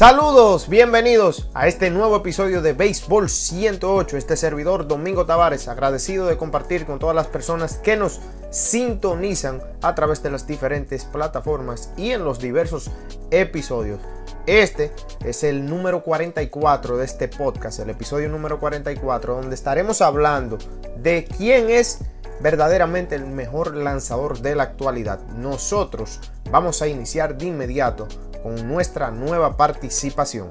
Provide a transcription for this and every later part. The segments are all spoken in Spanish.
Saludos, bienvenidos a este nuevo episodio de Béisbol 108. Este servidor Domingo Tavares, agradecido de compartir con todas las personas que nos sintonizan a través de las diferentes plataformas y en los diversos episodios. Este es el número 44 de este podcast, el episodio número 44, donde estaremos hablando de quién es verdaderamente el mejor lanzador de la actualidad. Nosotros vamos a iniciar de inmediato con nuestra nueva participación.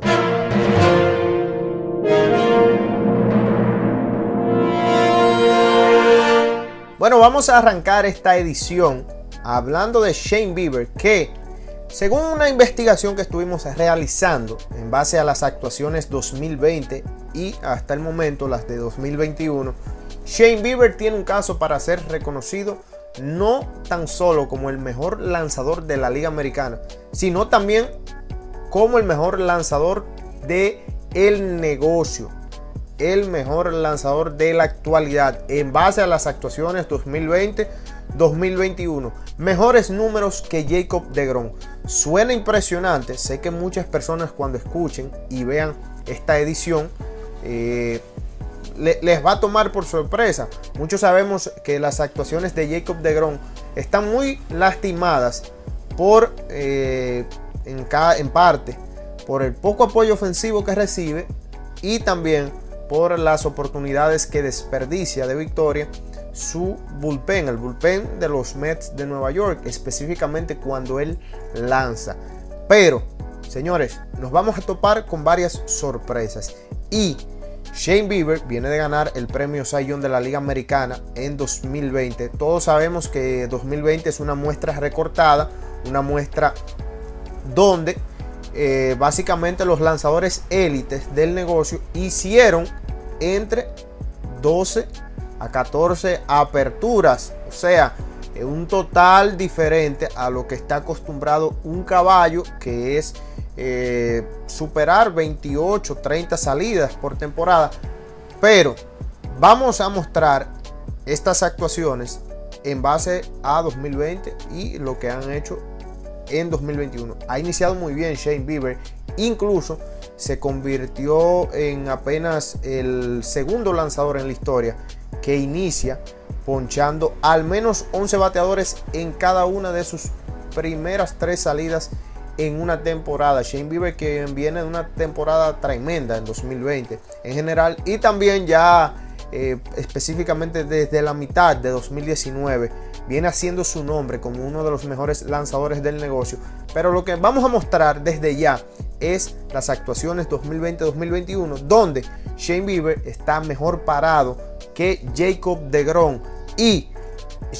Bueno, vamos a arrancar esta edición hablando de Shane Bieber, que según una investigación que estuvimos realizando en base a las actuaciones 2020 y hasta el momento las de 2021, Shane Bieber tiene un caso para ser reconocido no tan solo como el mejor lanzador de la Liga Americana, sino también como el mejor lanzador de el negocio, el mejor lanzador de la actualidad en base a las actuaciones 2020-2021. Mejores números que Jacob DeGrom. Suena impresionante, sé que muchas personas cuando escuchen y vean esta edición eh, les va a tomar por sorpresa. Muchos sabemos que las actuaciones de Jacob de Grom están muy lastimadas por, eh, en, en parte, por el poco apoyo ofensivo que recibe y también por las oportunidades que desperdicia de victoria su bullpen, el bullpen de los Mets de Nueva York, específicamente cuando él lanza. Pero, señores, nos vamos a topar con varias sorpresas y Shane Bieber viene de ganar el premio Young de la Liga Americana en 2020. Todos sabemos que 2020 es una muestra recortada, una muestra donde eh, básicamente los lanzadores élites del negocio hicieron entre 12 a 14 aperturas. O sea, un total diferente a lo que está acostumbrado un caballo que es eh, superar 28, 30 salidas por temporada. Pero vamos a mostrar estas actuaciones en base a 2020 y lo que han hecho en 2021. Ha iniciado muy bien Shane Bieber, incluso se convirtió en apenas el segundo lanzador en la historia que inicia ponchando al menos 11 bateadores en cada una de sus primeras tres salidas en una temporada. Shane Bieber que viene de una temporada tremenda en 2020 en general y también ya eh, específicamente desde la mitad de 2019 viene haciendo su nombre como uno de los mejores lanzadores del negocio. Pero lo que vamos a mostrar desde ya es las actuaciones 2020-2021 donde Shane Bieber está mejor parado que Jacob DeGrom y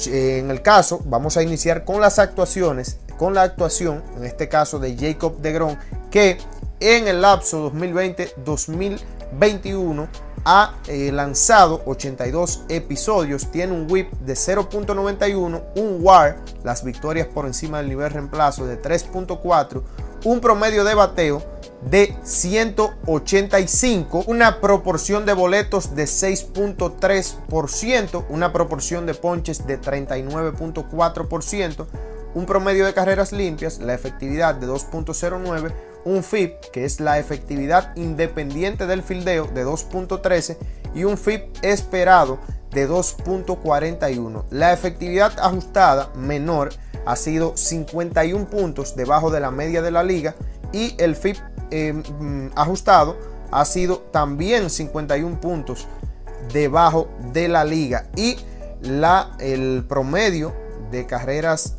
eh, en el caso vamos a iniciar con las actuaciones con la actuación, en este caso de Jacob de Gron, que en el lapso 2020-2021 ha eh, lanzado 82 episodios, tiene un whip de 0.91, un WAR, las victorias por encima del nivel reemplazo de 3.4, un promedio de bateo de 185, una proporción de boletos de 6.3%, una proporción de ponches de 39.4%, un promedio de carreras limpias, la efectividad de 2.09, un FIP, que es la efectividad independiente del fildeo, de 2.13 y un FIP esperado de 2.41. La efectividad ajustada menor ha sido 51 puntos debajo de la media de la liga y el FIP em, mm, ajustado ha sido también 51 puntos debajo de la liga y la, el promedio de carreras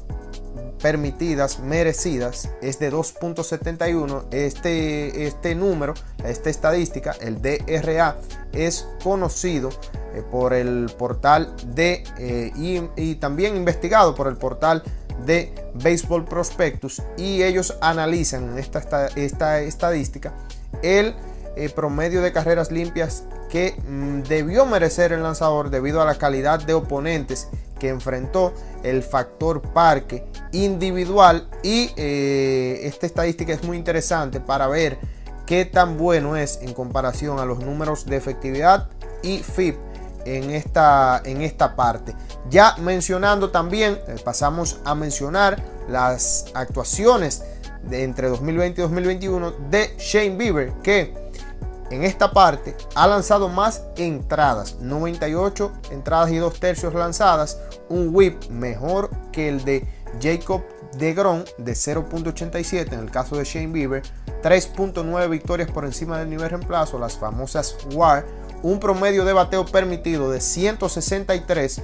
permitidas merecidas es de 2.71. Este, este número, esta estadística, el DRA, es conocido eh, por el portal de eh, y, también investigado por el portal de Baseball Prospectus y ellos analizan esta, esta estadística el eh, promedio de carreras limpias que mm, debió merecer el lanzador debido a la calidad de oponentes que enfrentó el factor parque individual y eh, esta estadística es muy interesante para ver qué tan bueno es en comparación a los números de efectividad y FIP en esta, en esta parte. Ya mencionando también, eh, pasamos a mencionar las actuaciones de entre 2020 y 2021 de Shane Bieber, que en esta parte ha lanzado más entradas, 98 entradas y 2 tercios lanzadas, un whip mejor que el de Jacob de Gron de 0.87 en el caso de Shane Bieber, 3.9 victorias por encima del nivel reemplazo, las famosas WAR, un promedio de bateo permitido de 163,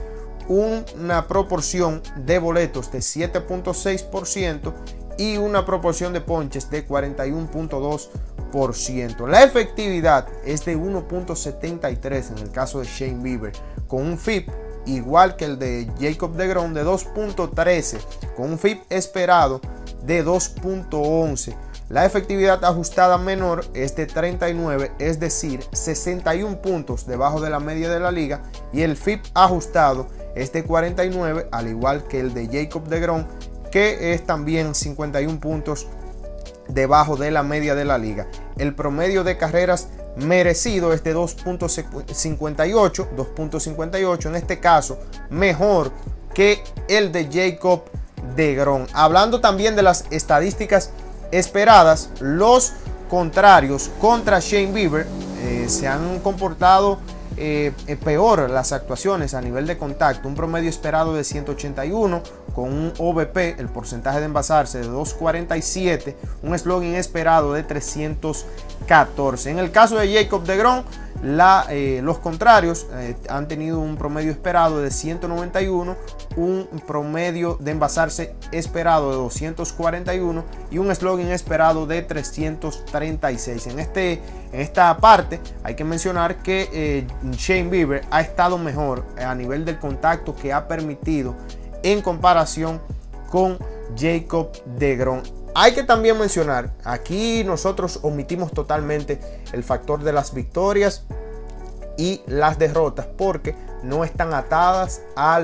una proporción de boletos de 7.6% y una proporción de ponches de 41.2%. La efectividad es de 1.73 en el caso de Shane Bieber, con un FIP igual que el de Jacob de Grom de 2.13, con un FIP esperado de 2.11. La efectividad ajustada menor es de 39, es decir, 61 puntos debajo de la media de la liga, y el FIP ajustado es de 49, al igual que el de Jacob de Grom, que es también 51 puntos debajo de la media de la liga. El promedio de carreras merecido es de 2.58, 2.58 en este caso, mejor que el de Jacob de Gron. Hablando también de las estadísticas esperadas, los contrarios contra Shane Bieber eh, se han comportado eh, eh, peor las actuaciones a nivel de contacto, un promedio esperado de 181 con un OVP, el porcentaje de envasarse de 247, un slogan esperado de 314. En el caso de Jacob de Gron, eh, los contrarios han tenido un promedio esperado de 191, un promedio de envasarse esperado de 241 y un slogan esperado de 336. En, este, en esta parte hay que mencionar que Shane Bieber ha estado mejor a nivel del contacto que ha permitido en comparación con Jacob de Gron. Hay que también mencionar, aquí nosotros omitimos totalmente el factor de las victorias y las derrotas porque no están atadas a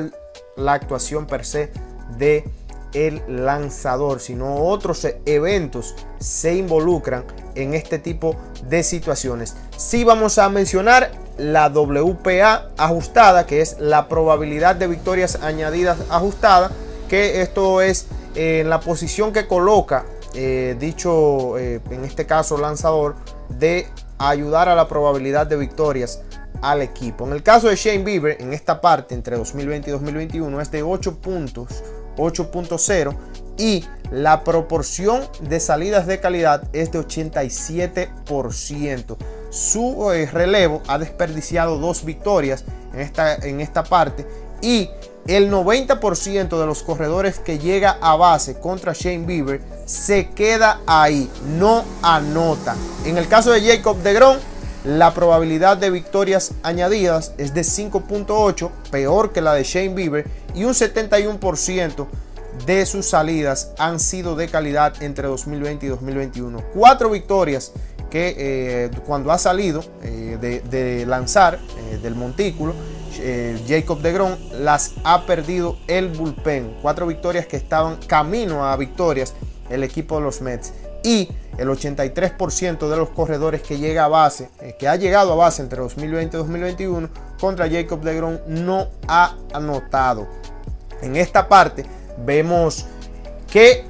la actuación per se de el lanzador, sino otros eventos se involucran en este tipo de situaciones. Si vamos a mencionar la WPA ajustada, que es la probabilidad de victorias añadidas ajustada, que esto es en la posición que coloca eh, dicho, eh, en este caso lanzador, de ayudar a la probabilidad de victorias al equipo. En el caso de Shane Bieber, en esta parte entre 2020 y 2021 es de 8 puntos, 8.0 y la proporción de salidas de calidad es de 87%. Su eh, relevo ha desperdiciado dos victorias en esta, en esta parte y el 90% de los corredores que llega a base contra Shane Bieber se queda ahí, no anota. En el caso de Jacob de Gron, la probabilidad de victorias añadidas es de 5.8, peor que la de Shane Bieber, y un 71% de sus salidas han sido de calidad entre 2020 y 2021. Cuatro victorias eh, cuando ha salido eh, de, lanzar eh, del montículo, Jacob de Gron las ha perdido el bullpen. Cuatro victorias que estaban camino a victorias el equipo de los Mets. Y el 83% de los corredores que llega a base, que ha llegado a base entre 2020 y 2021 contra Jacob de Gron no ha anotado. En esta parte vemos que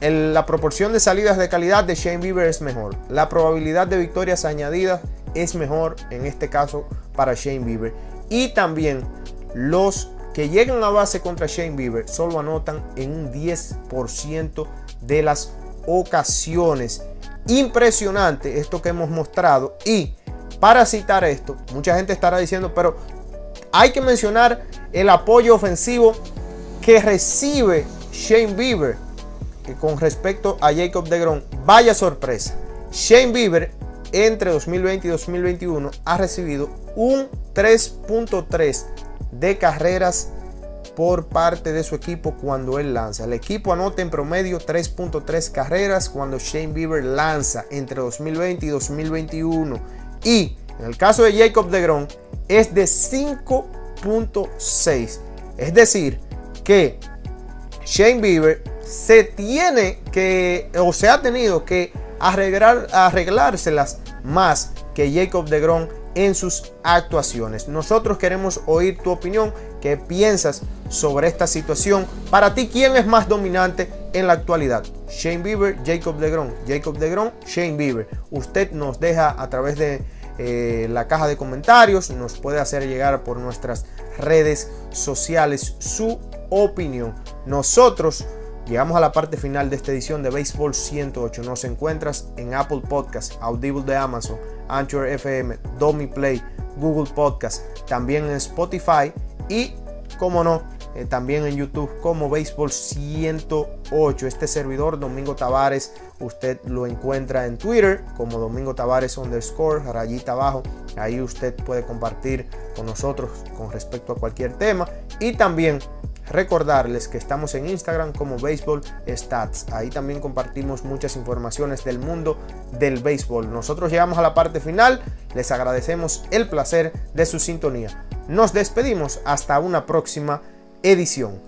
la proporción de salidas de calidad de Shane Bieber es mejor. La probabilidad de victorias añadidas es mejor en este caso para Shane Bieber. Y también los que llegan a base contra Shane Bieber solo anotan en un 10% de las ocasiones. Impresionante esto que hemos mostrado. Y para citar esto, mucha gente estará diciendo, pero hay que mencionar el apoyo ofensivo que recibe Shane Bieber con respecto a Jacob de Gron. Vaya sorpresa. Shane Bieber entre 2020 y 2021 ha recibido un 3.3 de carreras por parte de su equipo cuando él lanza. El equipo anota en promedio 3.3 carreras cuando Shane Bieber lanza entre 2020 y 2021. Y en el caso de Jacob de Gron es de 5.6. Es decir, que Shane Bieber se tiene que, o se ha tenido que arreglar, arreglárselas más que Jacob de Gron en sus actuaciones. Nosotros queremos oír tu opinión, qué piensas sobre esta situación. Para ti, ¿quién es más dominante en la actualidad. Shane Bieber, Jacob DeGrom, Jacob DeGrom, Shane Bieber. Usted nos deja a través de eh, la caja de comentarios, nos puede hacer llegar por nuestras redes sociales su opinión. Nosotros llegamos a la parte final de esta edición de Béisbol 108. Nos encuentras en Apple Podcast, Audible de Amazon, Anchor FM, Domi Play, Google Podcast, también en Spotify y, como no, eh, también en YouTube como Béisbol 108. Este servidor, Domingo Tavares, usted lo encuentra en Twitter como Domingo Tavares underscore, rayita abajo. Ahí usted puede compartir con nosotros con respecto a cualquier tema. Y también Recordarles que estamos en Instagram como Baseball Stats. Ahí también compartimos muchas informaciones del mundo del béisbol. Nosotros llegamos a la parte final. Les agradecemos el placer de su sintonía. Nos despedimos hasta una próxima edición.